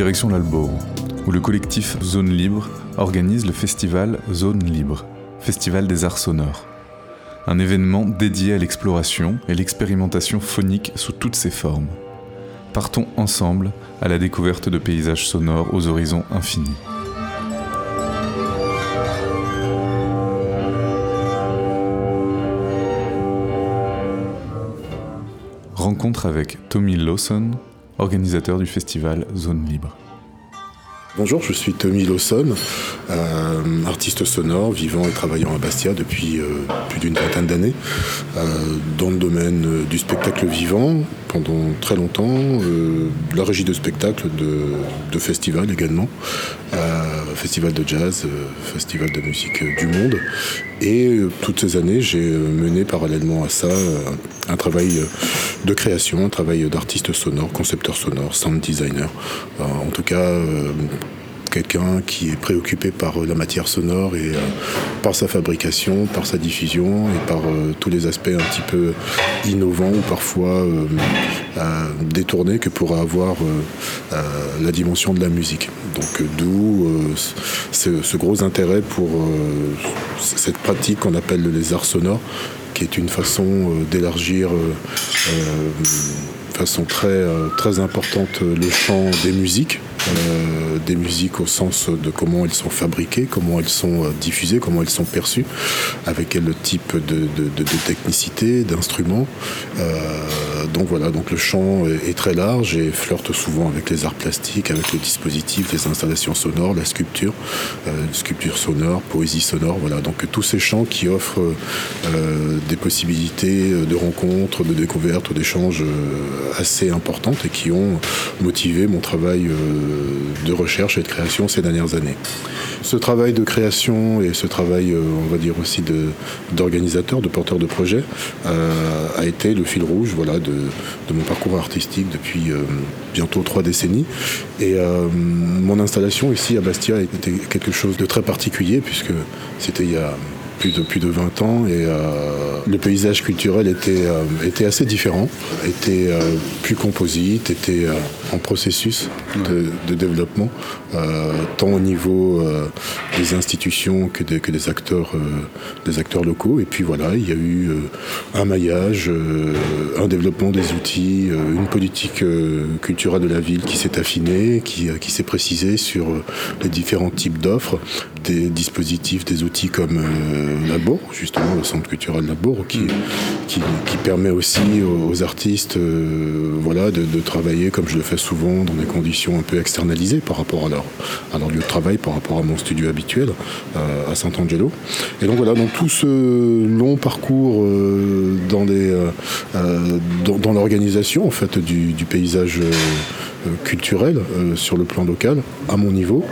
Direction l'Albor, où le collectif Zone Libre organise le festival Zone Libre, Festival des Arts Sonores. Un événement dédié à l'exploration et l'expérimentation phonique sous toutes ses formes. Partons ensemble à la découverte de paysages sonores aux horizons infinis. Rencontre avec Tommy Lawson, organisateur du festival Zone Libre. Bonjour, je suis Tommy Lawson, euh, artiste sonore, vivant et travaillant à Bastia depuis euh, plus d'une vingtaine d'années, euh, dans le domaine du spectacle vivant pendant très longtemps, la régie de spectacle de, de festival également, festival de jazz, festival de musique du monde. Et toutes ces années, j'ai mené parallèlement à ça un travail de création, un travail d'artiste sonore, concepteur sonore, sound designer. en tout cas, quelqu'un qui est préoccupé par euh, la matière sonore et euh, par sa fabrication, par sa diffusion et par euh, tous les aspects un petit peu innovants ou parfois détournés que pourrait avoir la dimension de la musique. Donc d'où ce, gros intérêt pour cette pratique qu'on appelle les arts sonores, qui est une façon d'élargir de façon très, très importante le champ des musiques euh, des musiques au sens de comment elles sont fabriquées, comment elles sont euh, diffusées, comment elles sont perçues, avec quel type de, technicité, d'instruments. Euh, donc voilà, donc le champ est, très large et flirte souvent avec les arts plastiques, avec le dispositif, les installations sonores, la sculpture, sculpture sonore, poésie sonore, voilà. Donc tous ces champs qui offrent des possibilités de rencontres, de découvertes, d'échanges assez importantes et qui ont motivé mon travail de recherche et de création ces dernières années. Ce travail de création et ce travail, euh, on va dire aussi d'organisateur, de, porteur de projet, euh, a été le fil rouge voilà, de, mon parcours artistique depuis euh, bientôt trois décennies. Et mon installation ici à Bastia était quelque chose de très particulier puisque c'était il y a plus de, plus de 20 ans et le paysage culturel était, était assez différent, était plus composite, était en processus de, développement, euh, tant au niveau euh, des institutions que, que des, acteurs, euh, des acteurs locaux. Et puis voilà, il y a eu un maillage, un développement des outils, une politique culturelle de la ville qui s'est affinée, qui, qui s'est précisée sur les différents types d'offres, des dispositifs, des outils comme Labour, justement le centre culturel Labour, qui, qui, permet aussi aux, artistes voilà, de, de travailler comme je le fais souvent dans des conditions un peu externalisées par rapport à leur, à leur lieu de travail, par rapport à mon studio habituel euh, à Sant'Angelo. Et donc voilà, donc tout ce long parcours euh, dans, euh, dans, l'organisation en fait du, paysage culturel sur le plan local, à mon niveau,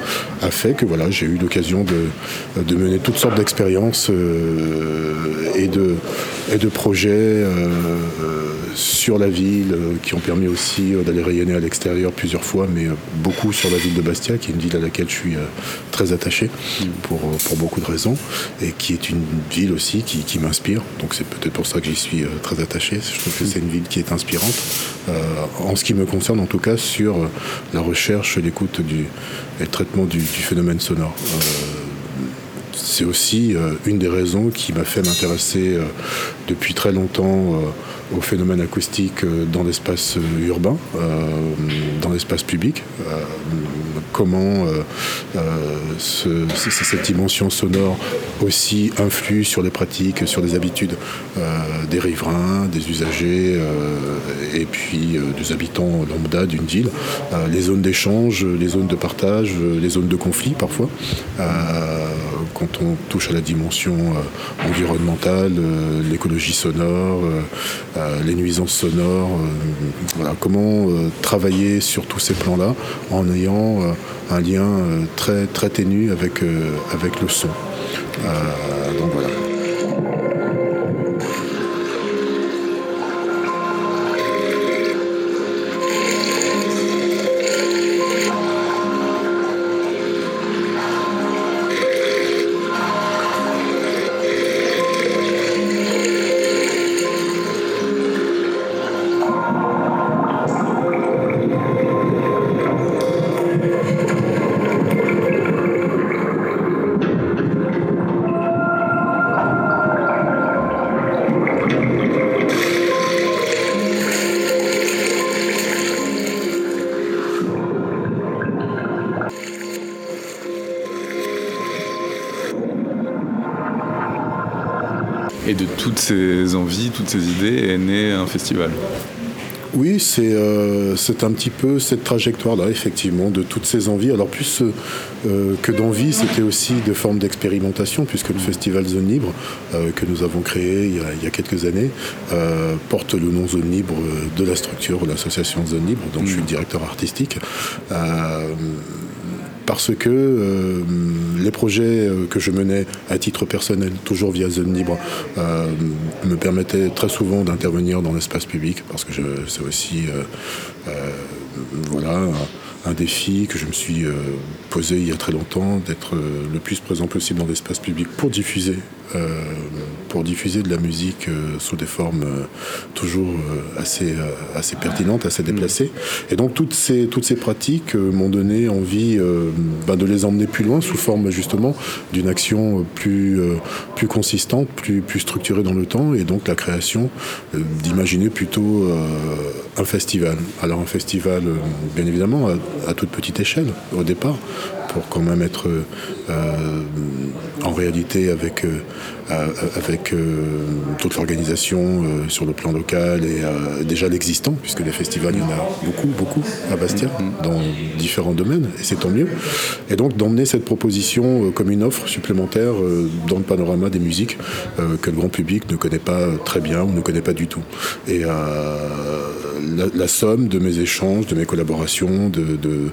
a fait que voilà, j'ai eu l'occasion de, mener toutes sortes d'expériences et, de, et de projets sur la ville, euh, qui ont permis aussi euh, d'aller rayonner à l'extérieur plusieurs fois, mais euh, beaucoup sur la ville de Bastia, qui est une ville à laquelle je suis très attaché pour, pour beaucoup de raisons, et qui est une ville aussi qui, m'inspire. Donc c'est peut-être pour ça que j'y suis très attaché. Je trouve que c'est une ville qui est inspirante, en ce qui me concerne en tout cas, sur la recherche, l'écoute du, et le traitement du, phénomène sonore. C'est aussi une des raisons qui m'a fait m'intéresser depuis très longtemps au phénomène acoustique euh, dans l'espace euh, urbain, euh, dans l'espace public. comment cette dimension sonore aussi influe sur les pratiques, sur les habitudes des riverains, des usagers et puis des habitants lambda d'une ville. les zones d'échange, les zones de partage, les zones de conflit parfois quand on touche à la dimension environnementale, l'écologie sonore, les nuisances sonores, euh, comment euh, travailler sur tous ces plans-là en ayant un lien très, très ténu avec, avec le son. donc voilà. Ces envies, toutes ces idées est né un festival. Oui, euh, c'est un petit peu cette trajectoire-là, effectivement, de toutes ces envies. Alors plus euh, que d'envie, c'était aussi de formes d'expérimentation, puisque le festival Zone Libre, euh, que nous avons créé il y a, il y a quelques années, porte le nom Zone Libre de la structure, l'association Zone Libre, dont je suis le directeur artistique parce que euh, les projets euh, que je menais à titre personnel, toujours via Zone Libre, euh, me permettaient très souvent d'intervenir dans l'espace public, parce que c'est aussi voilà, un défi que je me suis posé il y a très longtemps, d'être le plus présent possible dans l'espace public pour diffuser euh, pour diffuser de la musique euh, sous des formes euh, toujours assez, assez pertinentes, assez déplacées. Et donc toutes ces, toutes ces pratiques m'ont donné envie ben, de les emmener plus loin sous forme justement d'une action plus, plus consistante, plus, plus structurée dans le temps, et donc la création d'imaginer plutôt un festival. Alors un festival, bien évidemment, à, toute petite échelle au départ, pour quand même être en réalité avec euh, avec euh, toute l'organisation euh, sur le plan local et déjà l'existant, puisque les festivals, il y en a beaucoup, beaucoup à Bastia, mm-hmm. dans différents domaines, et c'est tant mieux. Et donc d'emmener cette proposition comme une offre supplémentaire dans le panorama des musiques que le grand public ne connaît pas très bien ou ne connaît pas du tout. Et la, somme de mes échanges, de mes collaborations, de, de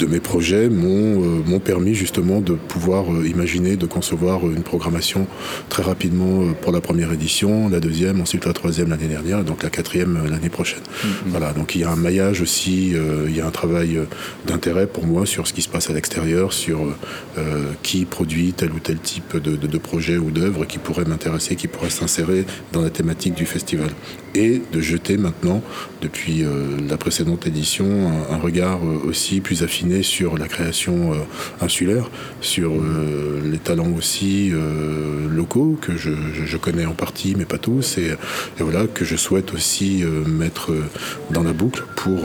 de mes projets euh, m'ont permis justement de pouvoir euh, imaginer, de concevoir une programmation très rapidement euh, pour la première édition, la deuxième, ensuite la troisième l'année dernière, et donc la quatrième l'année prochaine. Mm-hmm. Voilà, donc il y a un maillage aussi, il y a un travail d'intérêt pour moi sur ce qui se passe à l'extérieur, sur qui produit tel ou tel type de, de, de projet ou d'œuvre qui pourrait m'intéresser, qui pourrait s'insérer dans la thématique du festival. Et de jeter maintenant, depuis la précédente édition, un regard aussi plus affiné sur la création euh, insulaire, sur euh, les talents aussi euh, locaux que je, connais en partie, mais pas tous, et, voilà que je souhaite aussi mettre dans la boucle pour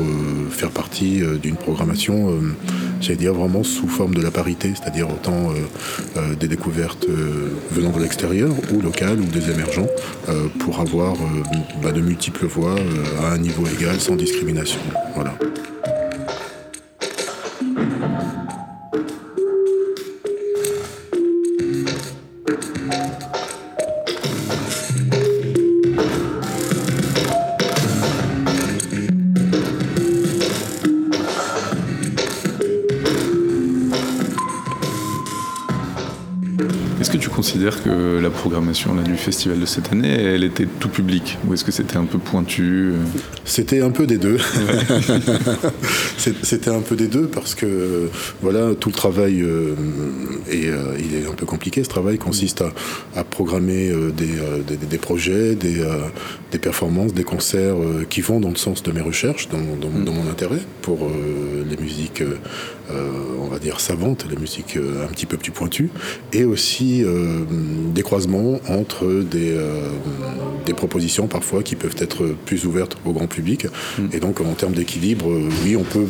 faire partie d'une programmation, j'allais dire vraiment sous forme de la parité, c'est-à-dire autant des découvertes venant de l'extérieur ou locales ou des émergents, pour avoir bah, de multiples voix à un niveau égal sans discrimination. Voilà. Que la programmation là, du festival de cette année, elle était tout public Ou est-ce que c'était un peu pointu euh C'était un peu des deux. c'était un peu des deux parce que voilà, tout le travail, euh, et euh, il est un peu compliqué ce travail, consiste à, programmer des, des, projets, des, des, performances, des concerts qui vont dans le sens de mes recherches, dans, dans mon intérêt pour les musiques euh, on va dire, savantes, la musique euh, un petit peu plus pointue, et aussi euh, des croisements entre des, des propositions parfois qui peuvent être plus ouvertes au grand public. Mm. Et donc en termes d'équilibre, oui, on peut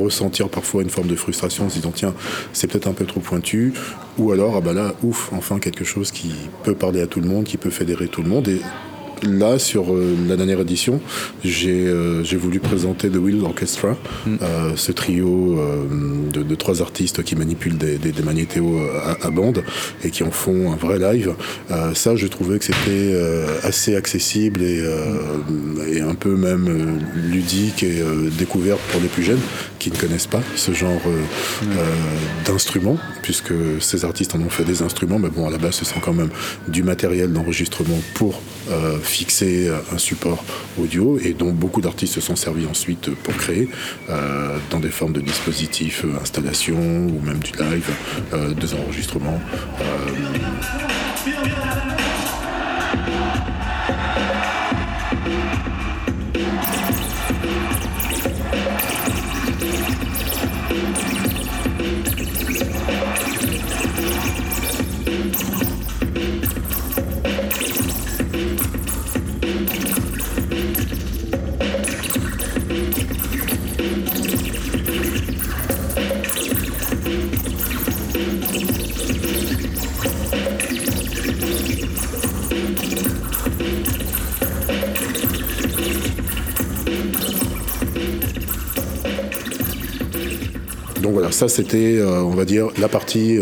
ressentir parfois une forme de frustration en se disant tiens, c'est peut-être un peu trop pointu, ou alors ah bah là, ouf, enfin quelque chose qui peut parler à tout le monde, qui peut fédérer tout le monde. Et là, sur euh, la dernière édition, euh, j'ai voulu présenter The Wheel Orchestra, mm. euh, ce trio de, trois artistes qui manipulent des, des, à, bande et qui en font un vrai live. ça, je trouvais que c'était assez accessible et, et, un peu même ludique et découverte pour les plus jeunes qui ne connaissent pas ce genre mm. d'instruments, puisque ces artistes en ont fait des instruments, mais bon, à la base, ce sont quand même du matériel d'enregistrement pour fixer un support audio et dont beaucoup d'artistes se sont servis ensuite pour créer euh, dans des formes de dispositifs, euh, installations ou même du live, euh, des enregistrements. Ça c'était, on va dire, la partie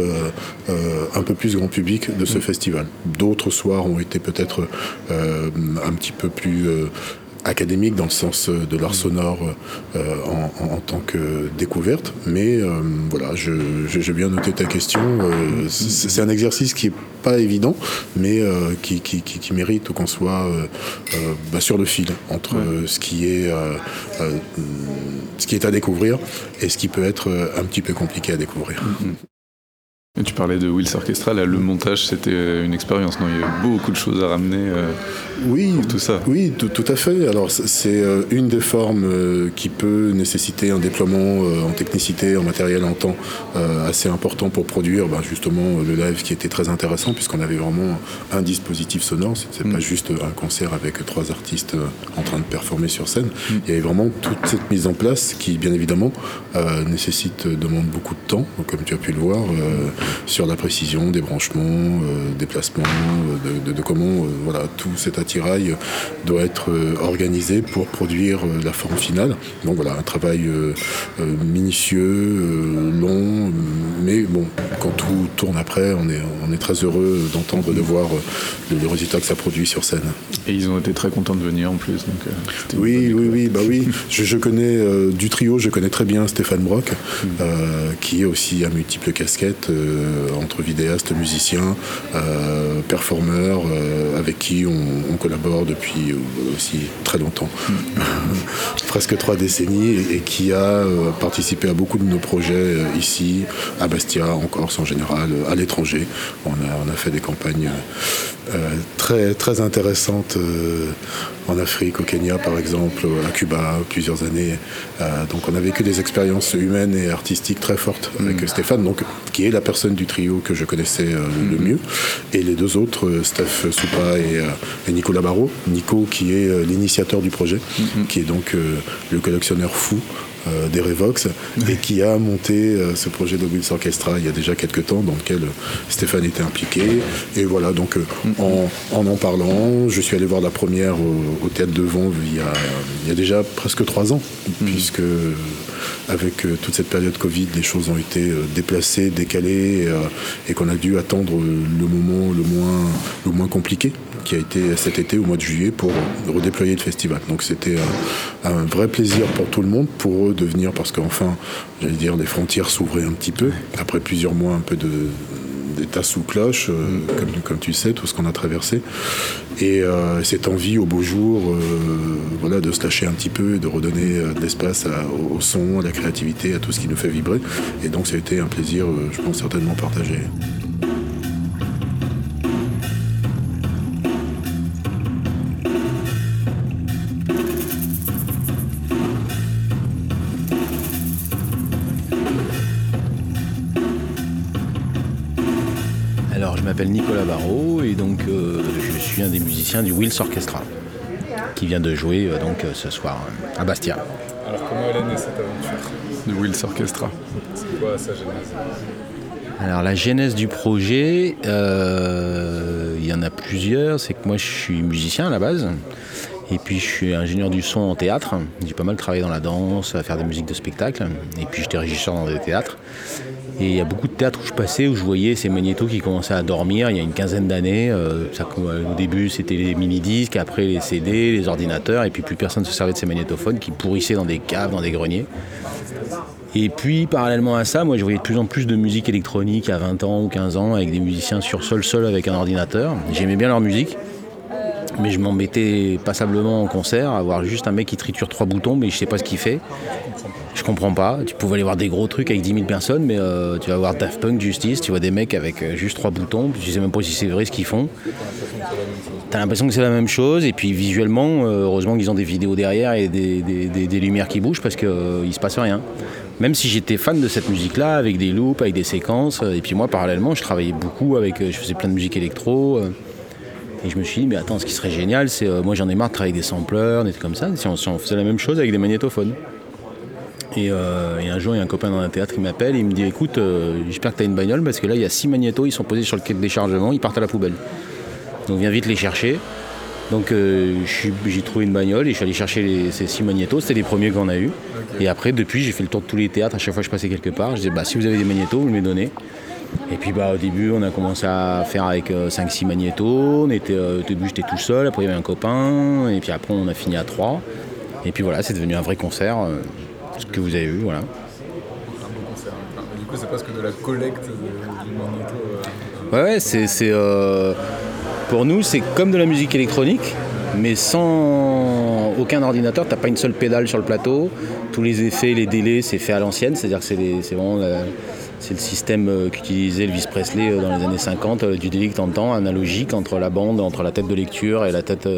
un peu plus grand public de ce mm. festival. D'autres soirs ont été peut-être un petit peu plus académique dans le sens euh, de l'art mm. sonore euh, en, tant que découverte. Mais euh, voilà, j'ai bien noté ta question. Mm. c'est un exercice qui est pas évident, mais qui, qui, mérite qu'on soit bah, sur le fil entre ce qui est ce qui est à découvrir et ce qui peut être un petit peu compliqué à découvrir. Mm, tu parlais de Wills Orchestra, là, le montage c'était une expérience, non? Il y a beaucoup de choses à ramener. Euh, oui, tout ça. Oui, tout, à fait. Alors c'est euh, une des formes euh, qui peut nécessiter un déploiement en technicité, en matériel, en temps assez important pour produire ben, justement le live qui était très intéressant puisqu'on avait vraiment un dispositif sonore. C'est pas mm. juste un concert avec trois artistes en train de performer sur scène. Mm. Il y avait vraiment toute cette mise en place qui, bien évidemment, nécessite demande beaucoup de temps, comme tu as pu le voir sur la précision des branchements, euh, des placements, euh, de, comment euh, voilà, tout cet attirail doit être organisé pour produire la forme finale. Donc voilà, un travail minutieux, long, mais bon, quand tout tourne après, on est, on est très heureux d'entendre, de voir le, résultat que ça produit sur scène. Et ils ont été très contents de venir en plus. Donc, oui, oui, oui, bah oui. Je, connais du trio, je connais très bien Stéphane Brock, mm. qui est aussi à multiples casquettes. Euh, entre vidéastes, musiciens, euh, performeurs, euh, avec qui on, collabore depuis aussi très longtemps, presque trois décennies, et, qui a participé à beaucoup de nos projets ici, à Bastia, en Corse en général, à l'étranger. On a fait des campagnes très, très intéressantes en Afrique, au Kenya par exemple, à Cuba, plusieurs années. donc on a vécu des expériences humaines et artistiques très fortes avec mm. Stéphane, donc, qui est la personne du trio que je connaissais euh, le mhm. mieux. Et les deux autres, euh, Steph Soupa euh, et, Nicolas Barrault. Nico qui est l'initiateur du projet, mhm. qui est donc le collectionneur fou des Revox et qui a monté ce projet de Wills Orchestra il y a déjà quelques temps dans lequel Stéphane était impliqué. Et voilà donc mhm. en, en, parlant je suis allé voir la première au, Théâtre de Vent il y, a, il y a déjà presque trois ans puisque avec euh, toute cette période Covid, les choses ont été euh, déplacées, décalées, euh, et qu'on a dû attendre le moment le moins, le moins compliqué qui a été cet été au mois de juillet pour redéployer le festival. Donc c'était un, vrai plaisir pour tout le monde, pour eux de venir parce qu'enfin, j'allais dire, les frontières s'ouvraient un petit peu après plusieurs mois un peu de d'état sous cloche, comme, comme, tu sais, tout ce qu'on a traversé. Et euh, cette envie au beau jour euh, voilà, de se lâcher un petit peu et de redonner euh, de l'espace au, son, à la créativité, à tout ce qui nous fait vibrer. Et donc ça a été un plaisir, je pense, certainement partagé. Et donc euh, je suis un des musiciens du Wills Orchestra qui vient de jouer euh, donc euh, ce soir à Bastia. Alors comment elle est née cette aventure du Wills Orchestra C'est quoi sa genèse alors la genèse du projet, il y en a plusieurs. C'est que moi je suis musicien à la base. Et puis je suis ingénieur du son en théâtre. J'ai pas mal travaillé dans la danse, à faire des musiques de spectacle. Et puis j'étais régisseur dans des théâtres. Et il y a beaucoup de théâtres où je passais, où je voyais ces magnétos qui commençaient à dormir il y a une quinzaine d'années. Euh, au début, c'était les mini-disques, après les CD, les ordinateurs, et puis plus personne ne se servait de ces magnétophones qui pourrissaient dans des caves, dans des greniers. Et puis, parallèlement à ça, moi, je voyais de plus en plus de musique électronique à 20 ans ou 15 ans, avec des musiciens sur sol, seul avec un ordinateur. J'aimais bien leur musique. Mais je m'embêtais passablement en concert à voir juste un mec qui triture trois boutons, mais je sais pas ce qu'il fait. Je comprends pas. Tu pouvais aller voir des gros trucs avec 10 000 personnes, mais euh, tu vas voir Daft Punk, Justice, tu vois des mecs avec euh, juste trois boutons, tu sais même pas si c'est vrai ce qu'ils font. T'as l'impression que c'est la même chose, et puis visuellement, euh, heureusement qu'ils ont des vidéos derrière et des, lumières qui bougent parce qu'il ne se passe rien. Même si j'étais fan de cette musique-là, avec des loops, avec des séquences, et puis moi parallèlement, je travaillais beaucoup avec, je faisais plein de musique électro. Et je me suis dit, mais attends, ce qui serait génial, c'est moi j'en ai marre de travailler avec des sampleurs, des trucs comme ça, si on, faisait la même chose avec des magnétophones. Euh, et, un jour, il y a un copain dans un théâtre qui m'appelle et il me dit Écoute, euh, j'espère que tu as une bagnole parce que là, il y a six magnétos, ils sont posés sur le quai de déchargement, ils partent à la poubelle. Donc viens vite les chercher. Donc euh, j'ai trouvé une bagnole et je suis allé chercher les- ces six magnétos. C'était les premiers qu'on a eu. Et après, depuis, j'ai fait le tour de tous les théâtres. À chaque fois que je passais quelque part, je disais bah, si vous avez des magnétos, vous me les donnez. Et puis bah, au début, on a commencé à faire avec 5-6 magnétos. On était, euh, au début, j'étais tout seul. Après, il y avait un copain. Et puis après, on a fini à 3. Et puis voilà, c'est devenu un vrai concert. euh, ce que vous avez vu, voilà. Un beau concert. Du coup, c'est presque de la collecte du magnéto. euh, Ouais, ouais, c'est, euh, pour nous, c'est comme de la musique électronique, mais sans aucun ordinateur. T'as pas une seule pédale sur le plateau. Tous les effets, les délais, c'est fait à l'ancienne. C'est-à-dire que c'est, vraiment c'est le système euh, qu'utilisait Elvis Presley euh, dans les années 50, euh, du délai que t'entends, analogique entre la bande, entre la tête de lecture et la tête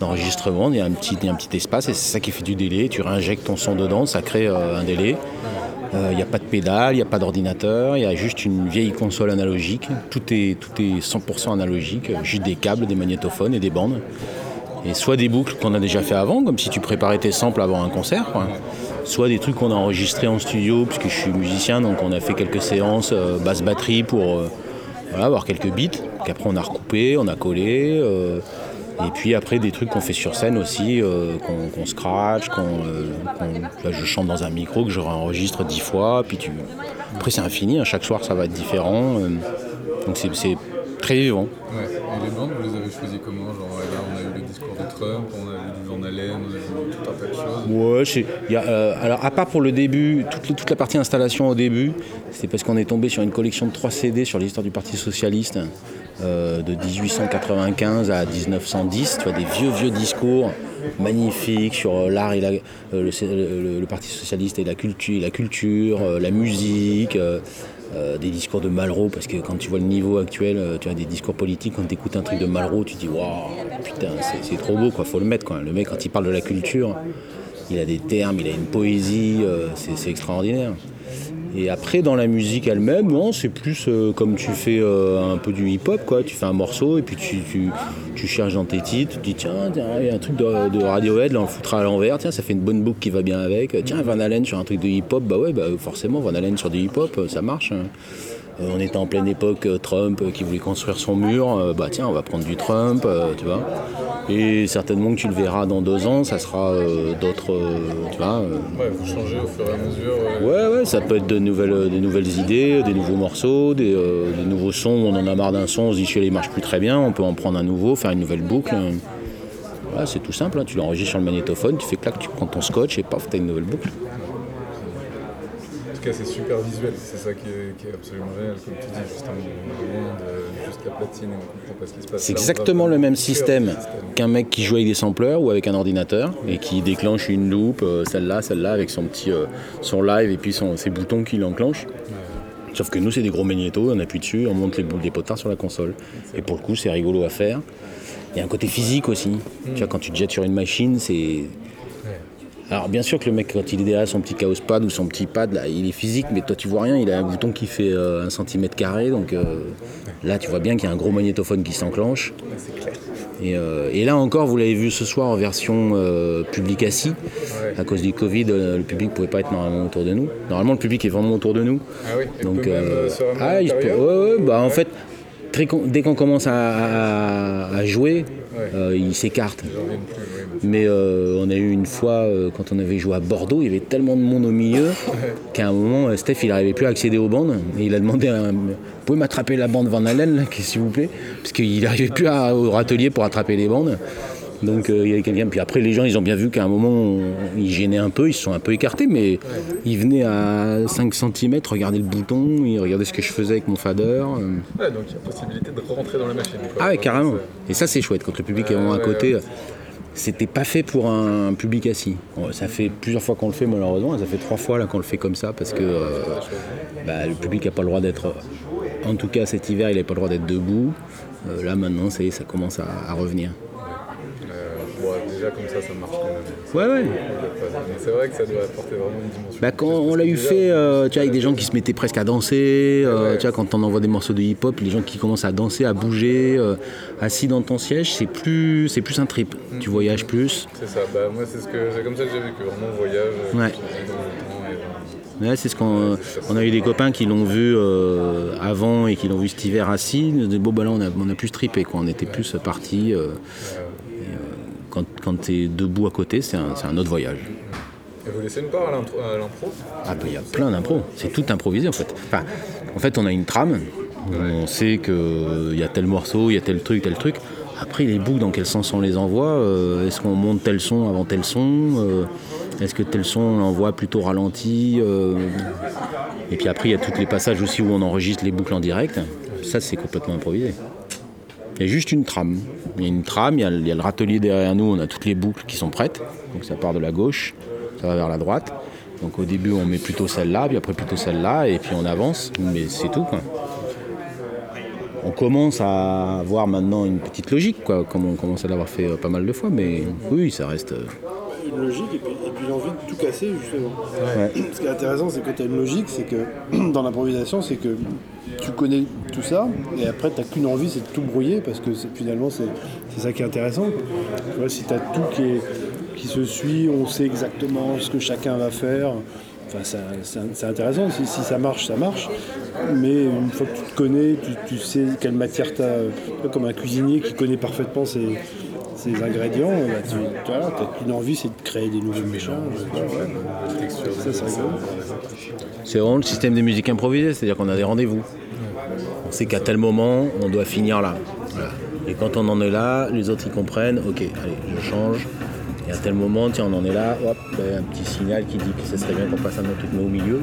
d'enregistrement. Il y, a un petit, espace et c'est ça qui fait du délai. Tu réinjectes ton son dedans, ça crée un délai. Il n'y a pas de pédale, il n'y a pas d'ordinateur, il y a juste une vieille console analogique. Tout est, tout est 100% analogique, juste des câbles, des magnétophones et des bandes. Et soit des boucles qu'on a déjà fait avant, comme si tu préparais tes samples avant un concert. Soit des trucs qu'on a enregistrés en studio, puisque je suis musicien, donc on a fait quelques séances euh, basse batterie pour euh, avoir quelques beats, qu'après on a recoupé, on a collé. euh, et puis après des trucs qu'on fait sur scène aussi, euh, qu'on qu'on scratch, qu'on, je chante dans un micro que je réenregistre dix fois, puis tu... après c'est infini, hein, chaque soir ça va être différent, donc c'est, très vivant. Et les vous les avez comment on Ouais, euh, alors à part pour le début, toute, la partie installation au début, c'est parce qu'on est tombé sur une collection de 3 CD sur l'histoire du Parti Socialiste euh, de 1895 à 1910, tu vois, des vieux vieux discours magnifiques sur euh, l'art et le, le- Parti Socialiste et la culture, la, culture, la musique. Euh, des discours de Malraux, parce que quand tu vois le niveau actuel, euh, tu as des discours politiques, quand tu écoutes un truc de Malraux, tu dis waouh, putain, c'est- trop beau, quoi, faut le mettre. Quoi. Le mec, quand il parle de la culture, il a des termes, il a une poésie, euh, c'est extraordinaire. Et après, dans la musique elle-même, c'est plus euh, comme tu fais euh, un peu du hip-hop, quoi. Tu fais un morceau et puis tu, tu, tu cherches dans tes titres, tu te dis tiens, il y a un truc de, de Radiohead, là on le foutra à l'envers, tiens, ça fait une bonne boucle qui va bien avec. Tiens, Van Halen sur un truc de hip-hop, bah ouais, bah forcément, Van Halen sur du hip-hop, euh, ça marche. hein. Euh, on était en pleine époque euh, Trump euh, qui voulait construire son mur, bah tiens, on va prendre du Trump, tu vois. Et certainement que tu le verras dans deux ans, ça sera d'autres, tu vois. Ouais, vous changez au fur et à mesure. Ouais, ouais, ça peut être de nouvelles, des nouvelles idées, des nouveaux morceaux, des, des nouveaux sons. On en a marre d'un son, on se dit celui-là il marche plus très bien, on peut en prendre un nouveau, faire une nouvelle boucle. Voilà, c'est tout simple, hein. tu l'enregistres sur le magnétophone, tu fais clac, tu prends ton scotch et paf, t'as une nouvelle boucle. Cas, c'est super visuel, c'est ça qui est, qui est absolument génial. Comme tu dis, juste un loin de juste la platine et on comprend pas ce qui se passe. C'est exactement le même système système. qu'un mec qui joue avec des sampleurs ou avec un ordinateur et qui déclenche une loupe, euh, celle-là, celle-là, avec son petit euh, son live et puis son, ses boutons qu'il enclenche. Sauf que nous, c'est des gros magnétos, on appuie dessus, on monte les boules des potards sur la console. Et pour le coup, c'est rigolo à faire. Il y a un côté physique aussi. Tu vois, quand tu te jettes sur une machine, c'est. Alors, bien sûr que le mec, quand il est derrière son petit chaos pad ou son petit pad, là, il est physique, mais toi, tu vois rien. Il a un bouton qui fait euh, un centimètre carré. Donc euh, là, tu vois bien qu'il y a un gros magnétophone qui s'enclenche. Et, euh, et là encore, vous l'avez vu ce soir en version public assis. À cause du Covid, le public ne pouvait pas être normalement autour de nous. Normalement, le public est vraiment autour de nous. Ah oui, et Donc, ah, il se peut- l'intérieur ouais, ouais, bah, en fait, très dès qu'on commence à, à- à jouer. Euh, il s'écarte. J'en reviens plus, oui, mais- euh, on a eu une fois, euh, quand on avait joué à Bordeaux, il y avait tellement de monde au milieu qu'à un moment, euh, Steph, il n'arrivait plus à accéder aux bandes. Et il a demandé à un- Vous pouvez m'attraper la bande Van Halen, là, s'il vous plaît? Parce qu'il n'arrivait plus à- au râtelier pour attraper les bandes. Donc euh, il y avait quelqu'un. Puis après, les gens, ils ont bien vu qu'à un moment, on- ils gênaient un peu, ils se sont un peu écartés, mais ils venaient à 5 cm, regarder le bouton, ils regardaient ce que je faisais avec mon fader. euh. Ouais, donc il y a possibilité de rentrer dans la machine. quoi. Ah ouais, carrément. Et ça, c'est chouette quand le public est vraiment à côté. ouais. C'était pas fait pour un public assis. Ça fait plusieurs fois qu'on le fait, malheureusement. Ça fait trois fois là qu'on le fait comme ça parce que euh, bah, le public n'a pas le droit d'être. En tout cas, cet hiver, il n'a pas le droit d'être debout. Euh, là, maintenant, ça y est, ça commence à, à revenir. Déjà comme ça, ça marche quand même. Ouais, ouais. C'est vrai que ça doit apporter vraiment une dimension. Bah, quand on l'a eu fait, euh, tu vois, avec des gens qui se mettaient presque à danser, euh, tu vois, quand on envoie des morceaux de hip-hop, les gens qui commencent à danser, à bouger, euh, assis dans ton siège, c'est plus, c'est plus un trip. Tu voyages plus. C'est ça, bah moi c'est ce que c'est comme ça que j'ai vécu, vraiment voyage, Ouais. Ouais, c'est ce qu'on on a eu des copains qui l'ont vu euh, avant et qui l'ont vu cet hiver assis. Bon, bah là, on a, on a plus trippé, quoi. On était plus partis. euh, et, quand, quand tu es debout à côté, c'est un, c'est un autre voyage. Et vous laissez une part à l'impro? Ah bah il y a plein d'impro, c'est tout improvisé en fait. Enfin, en fait on a une trame, on sait qu'il y a tel morceau, il y a tel truc, tel truc. Après les boucles, dans quel sens on les envoie euh, Est-ce qu'on monte tel son avant tel son Euh, Est-ce que tel son on l'envoie plutôt ralenti Euh, Et puis après il y a tous les passages aussi où on enregistre les boucles en direct. Ça c'est complètement improvisé. Il y a juste une trame. Il y a une trame, il y a, le râtelier derrière nous, on a toutes les boucles qui sont prêtes. Donc ça part de la gauche, ça va vers la droite. Donc au début on met plutôt celle-là, puis après plutôt celle-là, et puis on avance, mais c'est tout. On commence à avoir maintenant une petite logique, comme on commence à l'avoir fait euh, pas mal de fois, mais oui, ça reste. Une logique et puis, et puis l'envie de tout casser justement. Ouais. Ce qui est intéressant, c'est que tu as une logique, c'est que dans l'improvisation, c'est que tu connais tout ça et après tu n'as qu'une envie, c'est de tout brouiller parce que finalement c'est ça qui est intéressant. Tu vois, si tu as tout qui, est- qui se suit, on sait exactement ce que chacun va faire. Enfin, c'est c'est intéressant. Si, si ça marche, ça marche. Mais une fois que tu te connais, tu, tu sais quelle matière tu as, comme un cuisinier qui connaît parfaitement ses, ses ingrédients, tu as une envie, c'est de créer des nouveaux. Ça, c'est rigolo. C'est vraiment le système des musiques improvisées, c'est-à-dire qu'on a des rendez-vous. On sait qu'à tel moment, on doit finir là. Et quand on en est là, les autres ils comprennent, ok, allez, je change. Et à tel moment, tiens, on en est là, hop, un petit signal qui dit que ce serait bien qu'on passe un autre rythme au milieu.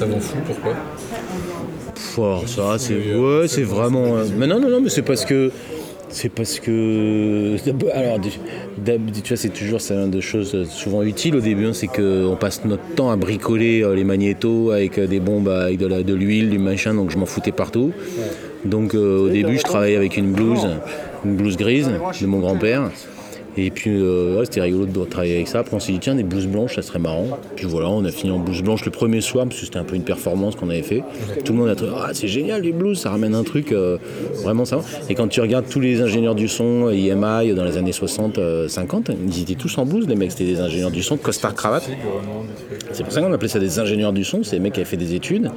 Les savants fous, pourquoi? Pouah, ça, c'est ouais, c'est vraiment. Mais non, non, non, mais c'est parce que. C'est parce que. Alors, tu vois, c'est toujours c'est une des choses souvent utiles au début, hein, c'est qu'on passe notre temps à bricoler euh, les magnétos avec euh, des bombes, avec de la- de l'huile, du machin, donc je m'en foutais partout. Donc euh, au début, je travaillais avec une blouse, une blouse grise de mon grand-père. Et puis euh, c'était rigolo de travailler avec ça. Après on s'est dit tiens des blouses blanches ça serait marrant. Puis voilà on a fini en blouse blanche le premier soir parce que c'était un peu une performance qu'on avait fait. Tout le monde a trouvé ah c'est génial les blues ça ramène un truc euh, vraiment ça. Et quand tu regardes tous les ingénieurs du son euh, IMI dans les années 60 euh, 50 ils étaient tous en blouse les mecs c'était des ingénieurs du son costard cravate. C'est pour ça qu'on appelait ça des ingénieurs du son, c'est des mecs qui avaient fait des études,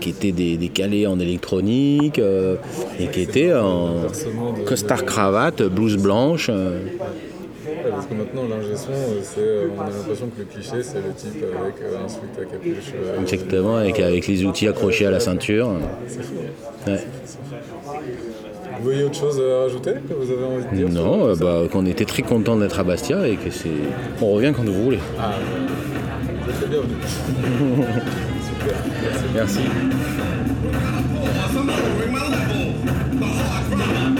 qui étaient des, calés en électronique, euh, et qui étaient en costard cravate, blouse blanche. Parce que maintenant, l'ingé son, euh, c'est, euh, on a l'impression que le cliché, c'est le type avec euh, un sweat à capuche. Exactement, avec, avec les outils accrochés à la ceinture. Ouais. Vous voyez autre chose à rajouter que vous avez envie de dire Non, bah, qu'on était très content d'être à Bastia et que c'est. On revient quand vous voulez. Ah, vous êtes très bienvenue. Super. Merci. Je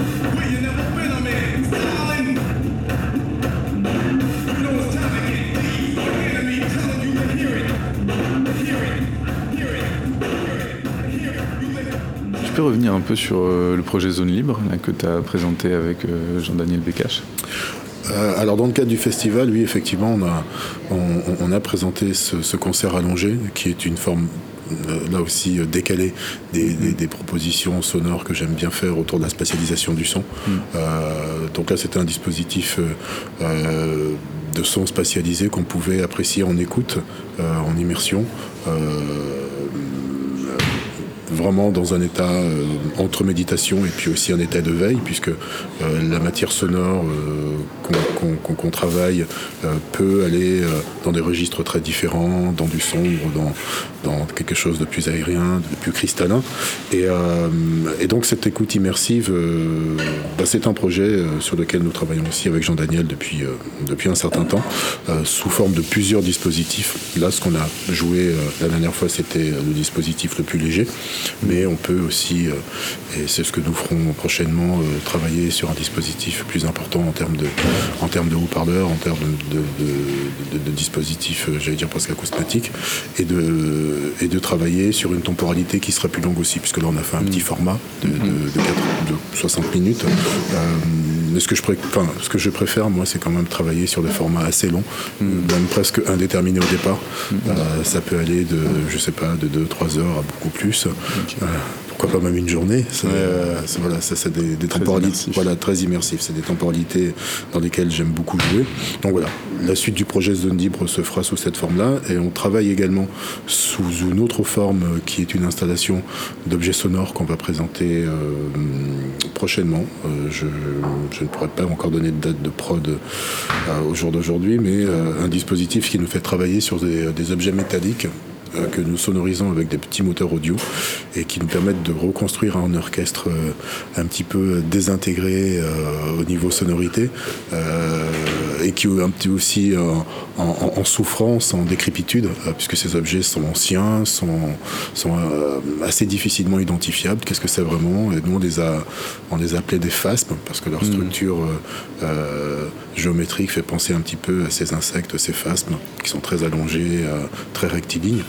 peux revenir un peu sur euh, le projet Zone Libre là, que tu as présenté avec euh, Jean-Daniel Bécache? Euh, alors dans le cadre du festival, oui, effectivement, on a, on, on a présenté ce, ce concert allongé, qui est une forme là aussi euh, décalée des, des- des propositions sonores que j'aime bien faire autour de la spatialisation du son. Euh, donc là, c'était un dispositif euh, de son spatialisé qu'on pouvait apprécier en écoute, euh, en immersion. euh, vraiment dans un état euh, entre méditation et puis aussi un état de veille, puisque euh, la matière sonore euh, qu'on qu'on- qu'on- qu'on travaille euh, peut aller euh, dans des registres très différents, dans du sombre, dans, dans quelque chose de plus aérien, de plus cristallin. Et, et donc cette écoute immersive, bah, c'est un projet sur lequel nous travaillons aussi avec Jean-Daniel depuis, euh, depuis un certain temps, sous forme de plusieurs dispositifs. Là, ce qu'on a joué la dernière fois, c'était le dispositif le plus léger. Mais on peut aussi, et c'est ce que nous ferons prochainement, travailler sur un dispositif plus important en termes de, en termes de haut-parleurs, en termes de, de, dispositifs, j'allais dire presque acoustiques, et de, et de travailler sur une temporalité qui sera plus longue aussi, puisque là on a fait un petit format de, 60 minutes. Mais ce que, je ce que je préfère, moi, c'est quand même travailler sur des formats assez longs, même presque indéterminés au départ. Euh, ça peut aller de, je sais pas, de 2-3 heures à beaucoup plus. Euh, pourquoi pas même une journée. C'est, euh, voilà, ça, c'est des, temporalités, voilà, très immersif. C'est des temporalités dans lesquelles j'aime beaucoup jouer. Donc voilà, la suite du projet Zone Libre se fera sous cette forme-là, et on travaille également sous une autre forme qui est une installation d'objets sonores qu'on va présenter prochainement. Je, je, ne pourrais pas encore donner de date de prod au jour d'aujourd'hui, mais un dispositif qui nous fait travailler sur des, des objets métalliques euh, que nous sonorisons avec des petits moteurs audio et qui nous permettent de reconstruire un orchestre euh, un petit peu désintégré euh, au niveau sonorité et qui est un petit aussi en, souffrance, en décrépitude, puisque ces objets sont anciens, sont, sont assez difficilement identifiables. Qu'est-ce que c'est vraiment? Et nous, on les a, on les appelait des phasmes parce que leur mmh. structure géométrique fait penser un petit peu à ces insectes, ces phasmes, qui sont très allongés, très rectilignes.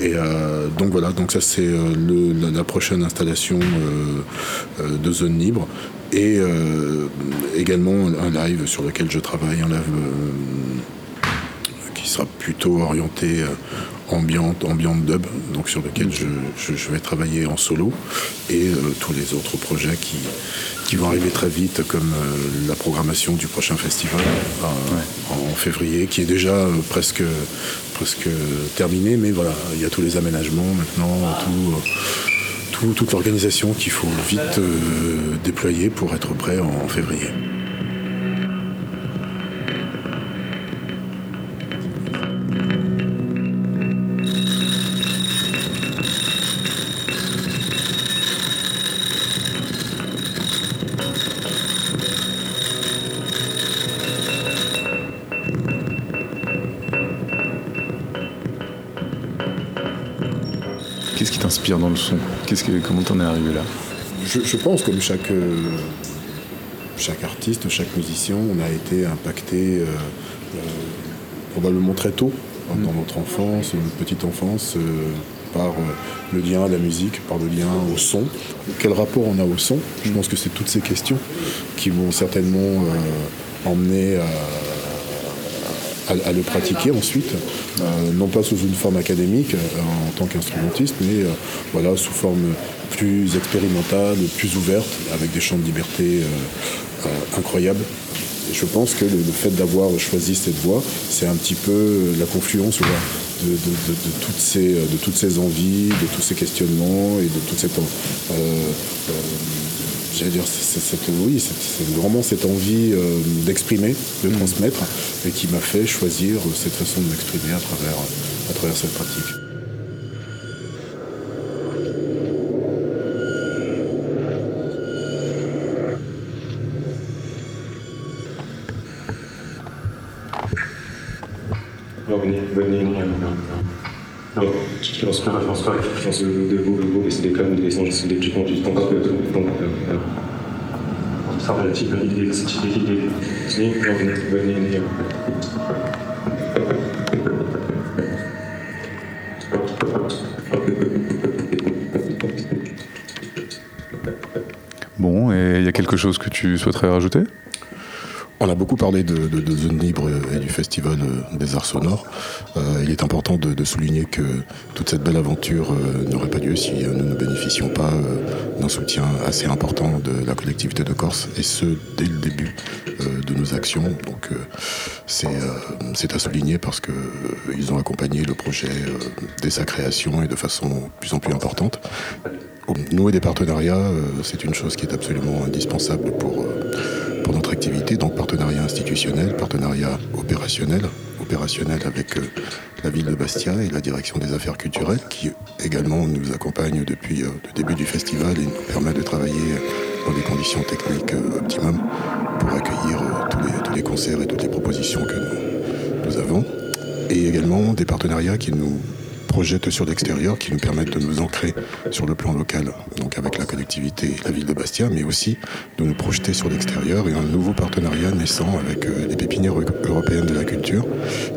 Et euh, donc voilà, donc ça c'est euh, la, prochaine installation euh, de zone libre et également un live sur lequel je travaille, un live qui sera plutôt orienté ambiante, ambiante dub, donc sur lequel je, vais travailler en solo, et tous les autres projets qui, qui vont arriver très vite, comme la programmation du prochain festival en février, qui est déjà presque presque terminé, mais voilà, il y a tous les aménagements maintenant, tout, toute l'organisation qu'il faut vite euh, déployer pour être prêt en février. Dans le son? Qu'est-ce que, Comment t'en es arrivé là? Je, pense, comme chaque, euh, chaque artiste, chaque musicien, on a été impacté euh, euh, probablement très tôt, hein, dans mm. notre enfance, notre petite enfance, par le lien à la musique, par le lien au son. Quel rapport on a au son? Je pense que c'est toutes ces questions qui vont certainement emmener à à, le pratiquer ensuite, euh, non pas sous une forme académique euh, en tant qu'instrumentiste, mais euh, voilà, sous forme plus expérimentale, plus ouverte, avec des champs de liberté incroyables. Je pense que le, fait d'avoir choisi cette voie, c'est un petit peu la confluence de, toutes ces, de toutes ces envies, de tous ces questionnements et de toute cette j'allais dire, c'est, oui, c'est, vraiment cette envie euh, d'exprimer, de mm. transmettre, et qui m'a fait choisir cette façon de m'exprimer à travers, à travers cette pratique. Pense pas, je pense pas, je pense que de vous, de vous, c'est des connes, des c'est des petits ça l'idée, cette idée, c'est venez, venez, venez. Bon, et il y a quelque chose que tu souhaiterais rajouter? On a beaucoup parlé de, Zone Libre et du Festival euh, des Arts Sonores. Euh, il est important de, souligner que toute cette belle aventure euh, n'aurait pas lieu si nous ne bénéficions pas d'un soutien assez important de la collectivité de Corse, et ce, dès le début de nos actions. Donc c'est à souligner parce qu'ils ont accompagné le projet dès sa création et de façon de plus en plus importante. Nouer des partenariats, c'est une chose qui est absolument indispensable pour donc partenariat institutionnel, partenariat opérationnel, opérationnel avec euh, la ville de Bastia et la direction des affaires culturelles qui également nous accompagne depuis euh, le début du festival et nous permet de travailler dans des conditions techniques euh, optimum pour accueillir tous les, concerts et toutes les propositions que nous avons. Et également des partenariats qui nous projette sur l'extérieur, qui nous permettent de nous ancrer sur le plan local, donc avec la collectivité et la ville de Bastia, mais aussi de nous projeter sur l'extérieur et un nouveau partenariat naissant avec euh, les pépinières européennes de la culture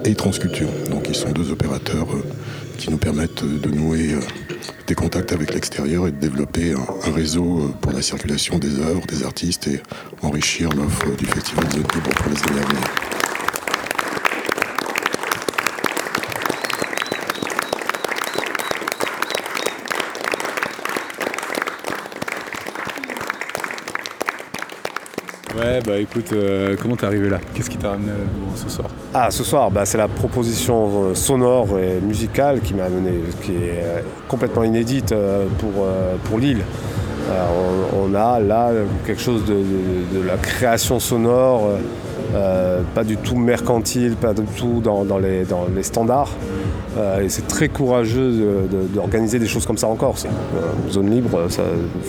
et Transculture. Donc ils sont deux opérateurs euh, qui nous permettent de nouer euh, des contacts avec l'extérieur et de développer un, réseau pour la circulation des œuvres, des artistes et enrichir l'offre du Festival Zone Libre pour les années à venir. Bah écoute, euh, comment t'es arrivé là? Qu'est-ce qui t'a ramené euh, ce soir? Ah, ce soir, bah, c'est la proposition euh, sonore et musicale qui m'a amené, qui est complètement inédite pour, pour Lille. On, a là quelque chose de, la création sonore, pas du tout mercantile, pas du tout dans, les, standards. et c'est très courageux d'organiser des choses comme ça encore. zone libre,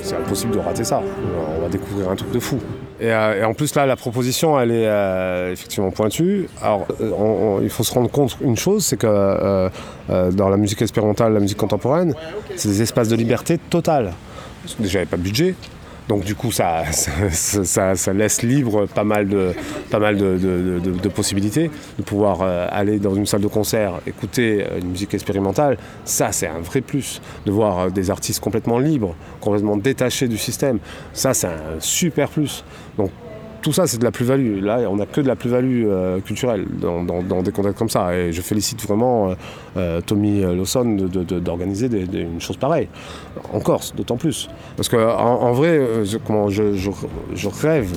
c'est impossible de rater ça. On va découvrir un truc de fou. Euh, et, en plus, là, la proposition, elle est euh, effectivement pointue. Alors, euh, il faut se rendre compte une chose, c'est que dans la musique expérimentale, la musique contemporaine, c'est des espaces de liberté totale. Déjà, il n'y a pas de budget. Donc du coup, ça, ça, laisse libre pas mal de, possibilités. De pouvoir aller dans une salle de concert, écouter une musique expérimentale, ça c'est un vrai plus. De voir des artistes complètement libres, complètement détachés du système, ça c'est un super plus. Donc tout ça, c'est de la plus-value. Là, on n'a que de la plus-value euh, culturelle dans, des contextes comme ça. Et je félicite vraiment euh, euh, Tommy Lawson d'organiser une chose pareille. En Corse, d'autant plus. Parce qu'en en, vrai, je, comment, je, rêve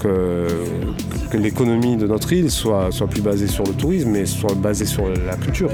que, l'économie de notre île soit, soit plus basée sur le tourisme, mais soit basée sur la culture.